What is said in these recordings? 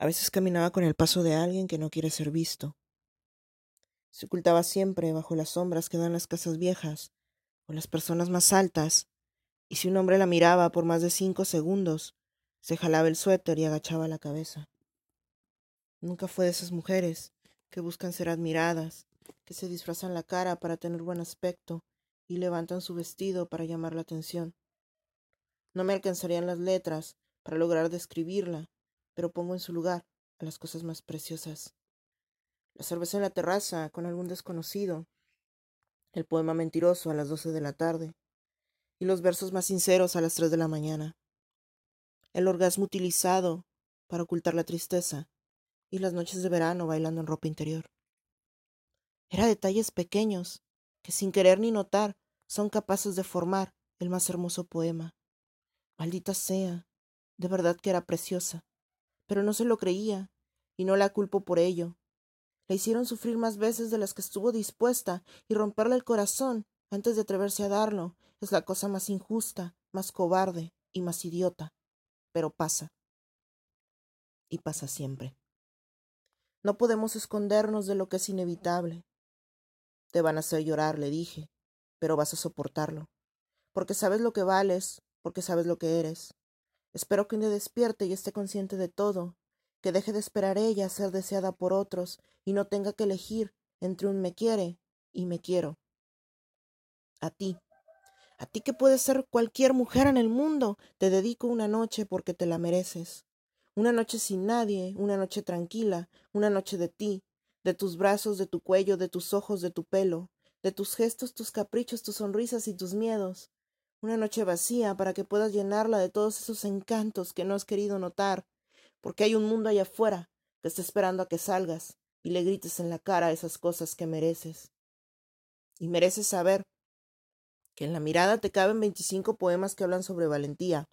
A veces caminaba con el paso de alguien que no quiere ser visto. Se ocultaba siempre bajo las sombras que dan las casas viejas o las personas más altas, y si un hombre la miraba por más de cinco segundos, se jalaba el suéter y agachaba la cabeza. Nunca fue de esas mujeres que buscan ser admiradas, que se disfrazan la cara para tener buen aspecto y levantan su vestido para llamar la atención. No me alcanzarían las letras para lograr describirla, pero pongo en su lugar a las cosas más preciosas. La cerveza en la terraza con algún desconocido, el poema mentiroso a las doce de la tarde, y los versos más sinceros a las tres de la mañana. El orgasmo utilizado para ocultar la tristeza, y las noches de verano bailando en ropa interior. Era detalles pequeños que sin querer ni notar son capaces de formar el más hermoso poema. Maldita sea, de verdad que era preciosa, pero no se lo creía, y no la culpo por ello. La hicieron sufrir más veces de las que estuvo dispuesta, y romperle el corazón antes de atreverse a darlo es la cosa más injusta, más cobarde y más idiota. Pero pasa. Y pasa siempre. No podemos escondernos de lo que es inevitable. Te van a hacer llorar, le dije, pero vas a soportarlo, porque sabes lo que vales, porque sabes lo que eres. Espero que un día despierte y esté consciente de todo, que deje de esperar ella ser deseada por otros y no tenga que elegir entre un me quiere y me quiero. A ti, a ti que puedes ser cualquier mujer en el mundo, te dedico una noche porque te la mereces. Una noche sin nadie, una noche tranquila, una noche de ti, de tus brazos, de tu cuello, de tus ojos, de tu pelo, de tus gestos, tus caprichos, tus sonrisas y tus miedos. Una noche vacía para que puedas llenarla de todos esos encantos que no has querido notar, porque hay un mundo allá afuera que está esperando a que salgas y le grites en la cara esas cosas que mereces. Y mereces saber que en la mirada te caben veinticinco poemas que hablan sobre valentía,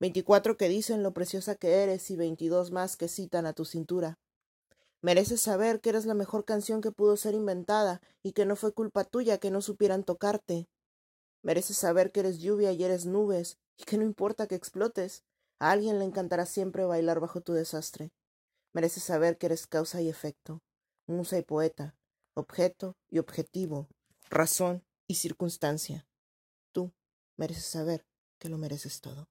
veinticuatro que dicen lo preciosa que eres y veintidós más que citan a tu cintura. Mereces saber que eres la mejor canción que pudo ser inventada y que no fue culpa tuya que no supieran tocarte. Mereces saber que eres lluvia y eres nubes y que no importa que explotes, a alguien le encantará siempre bailar bajo tu desastre. Mereces saber que eres causa y efecto, musa y poeta, objeto y objetivo, razón y circunstancia. Tú mereces saber que lo mereces todo.